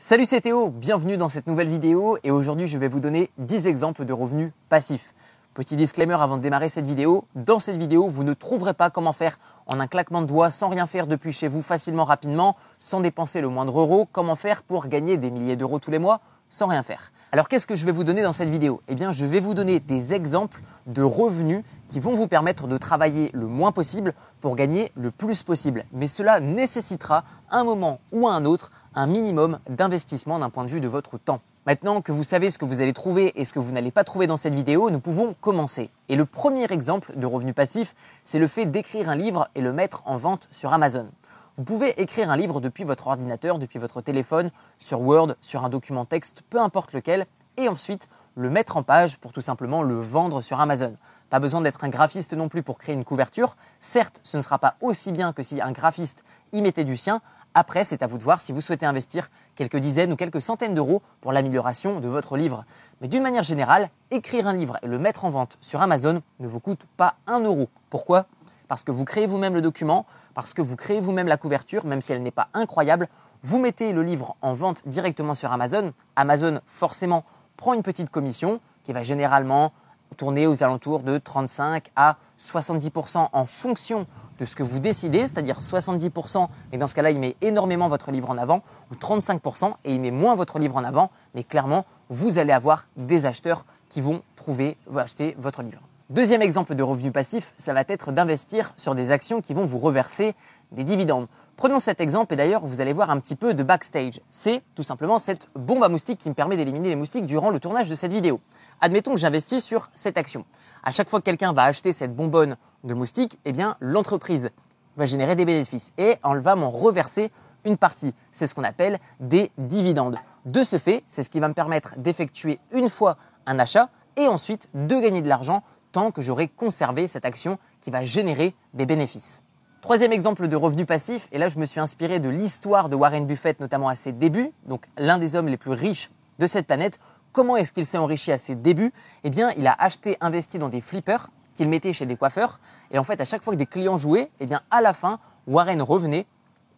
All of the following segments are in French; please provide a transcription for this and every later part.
Salut c'est Théo, bienvenue dans cette nouvelle vidéo et aujourd'hui je vais vous donner 10 exemples de revenus passifs. Petit disclaimer avant de démarrer cette vidéo, dans cette vidéo vous ne trouverez pas comment faire en un claquement de doigts sans rien faire depuis chez vous facilement rapidement, sans dépenser le moindre euro, comment faire pour gagner des milliers d'euros tous les mois sans rien faire? Alors qu'est-ce que je vais vous donner dans cette vidéo? Eh bien je vais vous donner des exemples de revenus qui vont vous permettre de travailler le moins possible pour gagner le plus possible. Mais cela nécessitera un moment ou un autre un minimum d'investissement d'un point de vue de votre temps. Maintenant que vous savez ce que vous allez trouver et ce que vous n'allez pas trouver dans cette vidéo, nous pouvons commencer. Et le premier exemple de revenu passif, c'est le fait d'écrire un livre et le mettre en vente sur Amazon. Vous pouvez écrire un livre depuis votre ordinateur, depuis votre téléphone, sur Word, sur un document texte, peu importe lequel, et ensuite le mettre en page pour tout simplement le vendre sur Amazon. Pas besoin d'être un graphiste non plus pour créer une couverture. Certes, ce ne sera pas aussi bien que si un graphiste y mettait du sien, après, c'est à vous de voir si vous souhaitez investir quelques dizaines ou quelques centaines d'euros pour l'amélioration de votre livre. Mais d'une manière générale, écrire un livre et le mettre en vente sur Amazon ne vous coûte pas un euro. Pourquoi? Parce que vous créez vous-même le document, parce que vous créez vous-même la couverture, même si elle n'est pas incroyable. Vous mettez le livre en vente directement sur Amazon. Amazon, forcément, prend une petite commission qui va généralement tourner aux alentours de 35 à 70% en fonction de ce que vous décidez, c'est-à-dire 70%, et dans ce cas-là, il met énormément votre livre en avant, ou 35%, et il met moins votre livre en avant, mais clairement, vous allez avoir des acheteurs qui vont trouver, acheter votre livre. Deuxième exemple de revenu passif, ça va être d'investir sur des actions qui vont vous reverser des dividendes. Prenons cet exemple et d'ailleurs vous allez voir un petit peu de backstage. C'est tout simplement cette bombe à moustiques qui me permet d'éliminer les moustiques durant le tournage de cette vidéo. Admettons que j'investis sur cette action. À chaque fois que quelqu'un va acheter cette bonbonne de moustiques, eh bien l'entreprise va générer des bénéfices et elle va m'en reverser une partie. C'est ce qu'on appelle des dividendes. De ce fait, c'est ce qui va me permettre d'effectuer une fois un achat et ensuite de gagner de l'argent tant que j'aurai conservé cette action qui va générer des bénéfices. Troisième exemple de revenu passif, et là je me suis inspiré de l'histoire de Warren Buffett, notamment à ses débuts, donc l'un des hommes les plus riches de cette planète. Comment est-ce qu'il s'est enrichi à ses débuts? Eh bien, il a acheté, investi dans des flippers qu'il mettait chez des coiffeurs, et en fait, à chaque fois que des clients jouaient, eh bien, à la fin, Warren revenait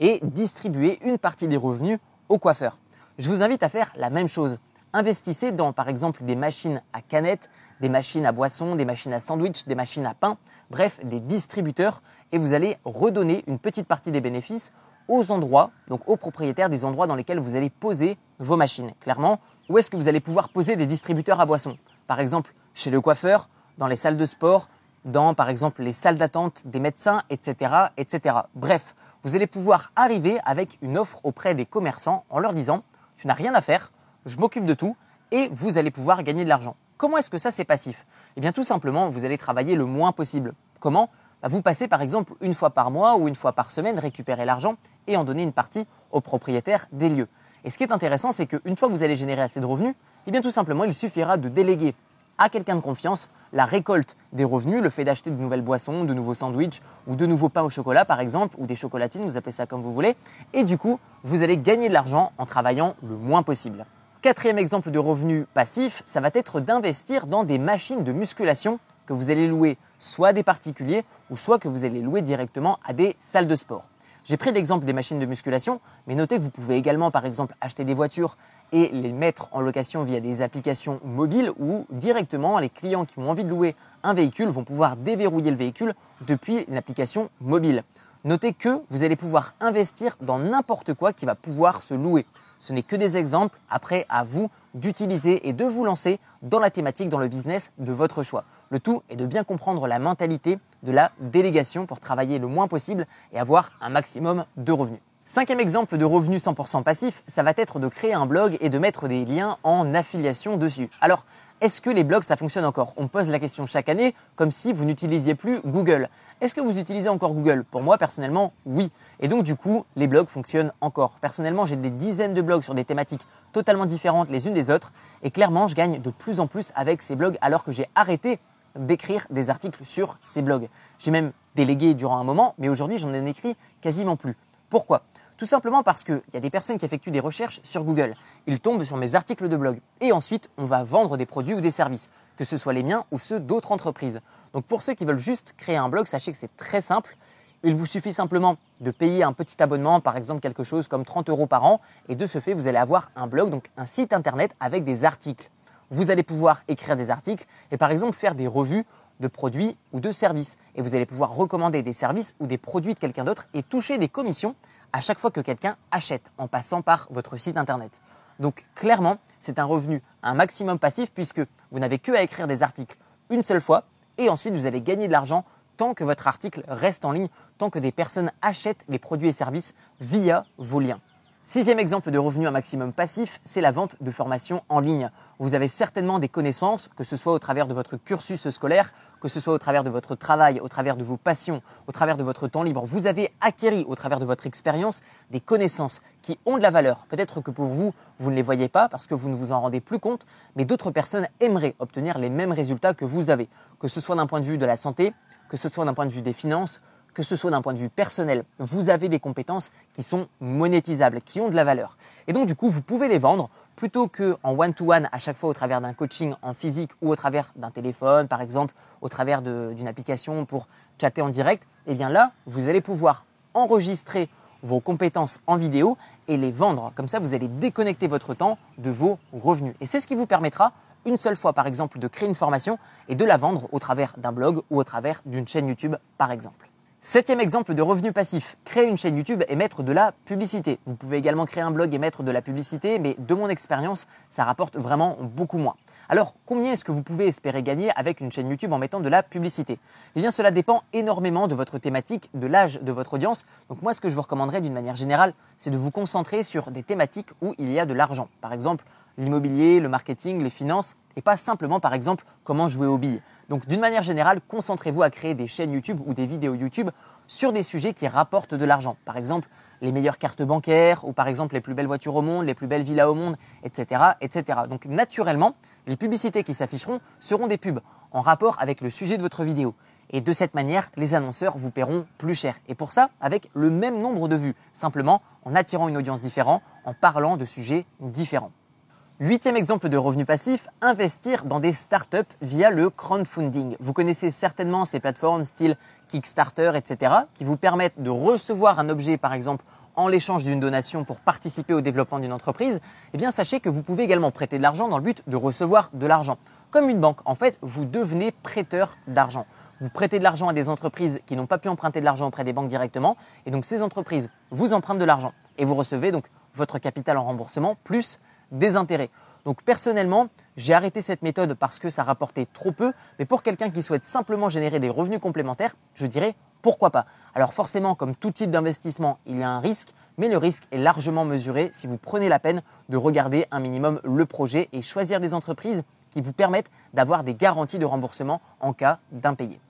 et distribuait une partie des revenus aux coiffeurs. Je vous invite à faire la même chose. Investissez dans, par exemple, des machines à canettes, des machines à boissons, des machines à sandwich, des machines à pain, bref, des distributeurs, et vous allez redonner une petite partie des bénéfices aux endroits, donc aux propriétaires des endroits dans lesquels vous allez poser vos machines. Clairement, où est-ce que vous allez pouvoir poser des distributeurs à boissons Par exemple, chez le coiffeur, dans les salles de sport, dans par exemple les salles d'attente des médecins, etc., etc. Bref, vous allez pouvoir arriver avec une offre auprès des commerçants en leur disant tu n'as rien à faire, je m'occupe de tout et vous allez pouvoir gagner de l'argent. Comment est-ce que ça c'est passif? Eh bien tout simplement, vous allez travailler le moins possible. Comment? Bah, Vous passez par exemple une fois par mois ou une fois par semaine récupérer l'argent et en donner une partie aux propriétaires des lieux. Et ce qui est intéressant, c'est qu'une fois que vous allez générer assez de revenus, eh bien tout simplement, il suffira de déléguer à quelqu'un de confiance la récolte des revenus, le fait d'acheter de nouvelles boissons, de nouveaux sandwichs ou de nouveaux pains au chocolat par exemple, ou des chocolatines, vous appelez ça comme vous voulez, et du coup, vous allez gagner de l'argent en travaillant le moins possible. Quatrième exemple de revenu passif, ça va être d'investir dans des machines de musculation que vous allez louer soit à des particuliers ou soit que vous allez louer directement à des salles de sport. J'ai pris l'exemple des machines de musculation, mais notez que vous pouvez également par exemple acheter des voitures et les mettre en location via des applications mobiles où directement les clients qui ont envie de louer un véhicule vont pouvoir déverrouiller le véhicule depuis une application mobile. Notez que vous allez pouvoir investir dans n'importe quoi qui va pouvoir se louer. Ce n'est que des exemples, après à vous d'utiliser et de vous lancer dans la thématique, dans le business de votre choix. Le tout est de bien comprendre la mentalité de la délégation pour travailler le moins possible et avoir un maximum de revenus. Cinquième exemple de revenus 100% passif, ça va être de créer un blog et de mettre des liens en affiliation dessus. Alors, est-ce que les blogs ça fonctionne encore? On pose la question chaque année comme si vous n'utilisiez plus Google. Est-ce que vous utilisez encore Google? Pour moi personnellement, oui. Et donc du coup, les blogs fonctionnent encore. Personnellement, j'ai des dizaines de blogs sur des thématiques totalement différentes les unes des autres et clairement, je gagne de plus en plus avec ces blogs alors que j'ai arrêté d'écrire des articles sur ces blogs. J'ai même délégué durant un moment, mais aujourd'hui, j'en ai écrit quasiment plus. Pourquoi? Tout simplement parce qu'il y a des personnes qui effectuent des recherches sur Google. Ils tombent sur mes articles de blog. Et ensuite, on va vendre des produits ou des services, que ce soit les miens ou ceux d'autres entreprises. Donc pour ceux qui veulent juste créer un blog, sachez que c'est très simple. Il vous suffit simplement de payer un petit abonnement, par exemple quelque chose comme 30 euros par an, et de ce fait, vous allez avoir un blog, donc un site internet avec des articles. Vous allez pouvoir écrire des articles et par exemple faire des revues de produits ou de services. Et vous allez pouvoir recommander des services ou des produits de quelqu'un d'autre et toucher des commissions à chaque fois que quelqu'un achète en passant par votre site internet. Donc clairement, c'est un revenu un maximum passif puisque vous n'avez que à écrire des articles une seule fois et ensuite vous allez gagner de l'argent tant que votre article reste en ligne, tant que des personnes achètent les produits et services via vos liens. Sixième exemple de revenu un maximum passif, c'est la vente de formations en ligne. Vous avez certainement des connaissances, que ce soit au travers de votre cursus scolaire, que ce soit au travers de votre travail, au travers de vos passions, au travers de votre temps libre. Vous avez acquis au travers de votre expérience des connaissances qui ont de la valeur. Peut-être que pour vous, vous ne les voyez pas parce que vous ne vous en rendez plus compte, mais d'autres personnes aimeraient obtenir les mêmes résultats que vous avez, que ce soit d'un point de vue de la santé, que ce soit d'un point de vue des finances, que ce soit d'un point de vue personnel, vous avez des compétences qui sont monétisables, qui ont de la valeur. Et donc du coup, vous pouvez les vendre plutôt que en one-to-one à chaque fois au travers d'un coaching en physique ou au travers d'un téléphone, par exemple, au travers d'une application pour chatter en direct. Et eh bien là, vous allez pouvoir enregistrer vos compétences en vidéo et les vendre. Comme ça, vous allez déconnecter votre temps de vos revenus. Et c'est ce qui vous permettra une seule fois, par exemple, de créer une formation et de la vendre au travers d'un blog ou au travers d'une chaîne YouTube, par exemple. Septième exemple de revenu passif, créer une chaîne YouTube et mettre de la publicité. Vous pouvez également créer un blog et mettre de la publicité, mais de mon expérience, ça rapporte vraiment beaucoup moins. Alors, combien est-ce que vous pouvez espérer gagner avec une chaîne YouTube en mettant de la publicité? Eh bien, cela dépend énormément de votre thématique, de l'âge de votre audience. Donc moi, ce que je vous recommanderais d'une manière générale, c'est de vous concentrer sur des thématiques où il y a de l'argent. Par exemple, l'immobilier, le marketing, les finances, et pas simplement, par exemple, comment jouer aux billes. Donc d'une manière générale, concentrez-vous à créer des chaînes YouTube ou des vidéos YouTube sur des sujets qui rapportent de l'argent. Par exemple, les meilleures cartes bancaires ou par exemple les plus belles voitures au monde, les plus belles villas au monde, etc. etc. Donc naturellement, les publicités qui s'afficheront seront des pubs en rapport avec le sujet de votre vidéo. Et de cette manière, les annonceurs vous paieront plus cher. Et pour ça, avec le même nombre de vues, simplement en attirant une audience différente, en parlant de sujets différents. Huitième exemple de revenu passif, investir dans des startups via le crowdfunding. Vous connaissez certainement ces plateformes style Kickstarter, etc., qui vous permettent de recevoir un objet, par exemple, en l'échange d'une donation pour participer au développement d'une entreprise. Eh bien, sachez que vous pouvez également prêter de l'argent dans le but de recevoir de l'argent. Comme une banque, en fait, vous devenez prêteur d'argent. Vous prêtez de l'argent à des entreprises qui n'ont pas pu emprunter de l'argent auprès des banques directement, et donc ces entreprises vous empruntent de l'argent, et vous recevez donc votre capital en remboursement plus des intérêts. Donc personnellement, j'ai arrêté cette méthode parce que ça rapportait trop peu, mais pour quelqu'un qui souhaite simplement générer des revenus complémentaires, je dirais pourquoi pas. Alors forcément, comme tout type d'investissement, il y a un risque, mais le risque est largement mesuré si vous prenez la peine de regarder un minimum le projet et choisir des entreprises qui vous permettent d'avoir des garanties de remboursement en cas d'impayé.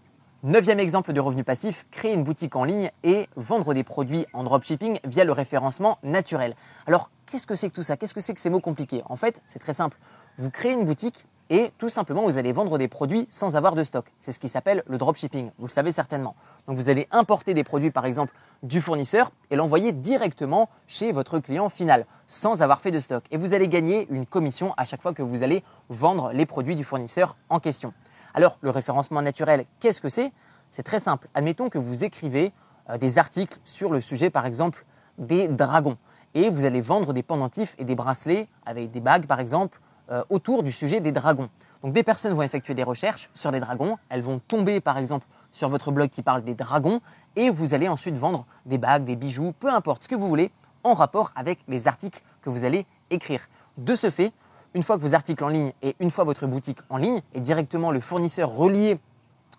Neuvième exemple de revenu passif, créer une boutique en ligne et vendre des produits en dropshipping via le référencement naturel. Alors, qu'est-ce que c'est que tout ça? Qu'est-ce que c'est que ces mots compliqués? En fait, c'est très simple. Vous créez une boutique et tout simplement, vous allez vendre des produits sans avoir de stock. C'est ce qui s'appelle le dropshipping. Vous le savez certainement. Donc, vous allez importer des produits, par exemple, du fournisseur et l'envoyer directement chez votre client final sans avoir fait de stock. Et vous allez gagner une commission à chaque fois que vous allez vendre les produits du fournisseur en question. Alors, le référencement naturel, qu'est-ce que c'est? C'est très simple. Admettons que vous écrivez euh, des articles sur le sujet, par exemple, des dragons. Et vous allez vendre des pendentifs et des bracelets avec des bagues, par exemple, euh, autour du sujet des dragons. Donc des personnes vont effectuer des recherches sur les dragons, elles vont tomber par exemple sur votre blog qui parle des dragons, et vous allez ensuite vendre des bagues, des bijoux, peu importe ce que vous voulez, en rapport avec les articles que vous allez écrire. De ce fait, une fois que vos articles en ligne et une fois votre boutique en ligne et directement le fournisseur relié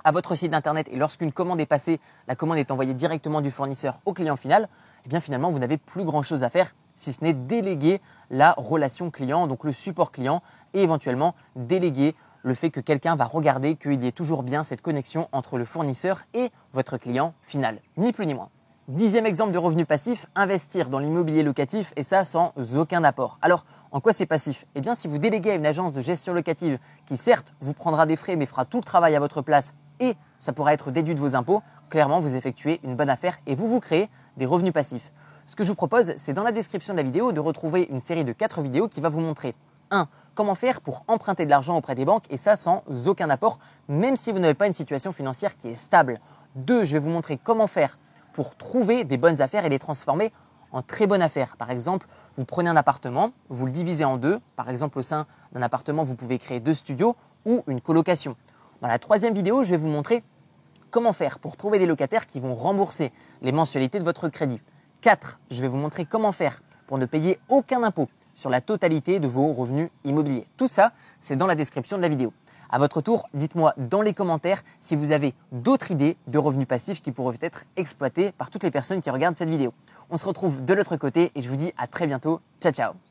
à votre site internet et lorsqu'une commande est passée, la commande est envoyée directement du fournisseur au client final, eh bien finalement vous n'avez plus grand chose à faire si ce n'est déléguer la relation client, donc le support client et éventuellement déléguer le fait que quelqu'un va regarder qu'il y ait toujours bien cette connexion entre le fournisseur et votre client final, ni plus ni moins. Dixième exemple de revenu passif, investir dans l'immobilier locatif et ça sans aucun apport. Alors, en quoi c'est passif? Eh bien, si vous déléguez à une agence de gestion locative qui certes vous prendra des frais mais fera tout le travail à votre place et ça pourra être déduit de vos impôts, clairement vous effectuez une bonne affaire et vous vous créez des revenus passifs. Ce que je vous propose, c'est dans la description de la vidéo de retrouver une série de 4 vidéos qui va vous montrer 1. Comment faire pour emprunter de l'argent auprès des banques et ça sans aucun apport, même si vous n'avez pas une situation financière qui est stable. 2. Je vais vous montrer comment faire pour trouver des bonnes affaires et les transformer en très bonnes affaires. Par exemple, vous prenez un appartement, vous le divisez en deux. Par exemple, au sein d'un appartement, vous pouvez créer deux studios ou une colocation. Dans la troisième vidéo, je vais vous montrer comment faire pour trouver des locataires qui vont rembourser les mensualités de votre crédit. 4. Je vais vous montrer comment faire pour ne payer aucun impôt sur la totalité de vos revenus immobiliers. Tout ça, c'est dans la description de la vidéo. À votre tour, dites-moi dans les commentaires si vous avez d'autres idées de revenus passifs qui pourraient être exploités par toutes les personnes qui regardent cette vidéo. On se retrouve de l'autre côté et je vous dis à très bientôt. Ciao ciao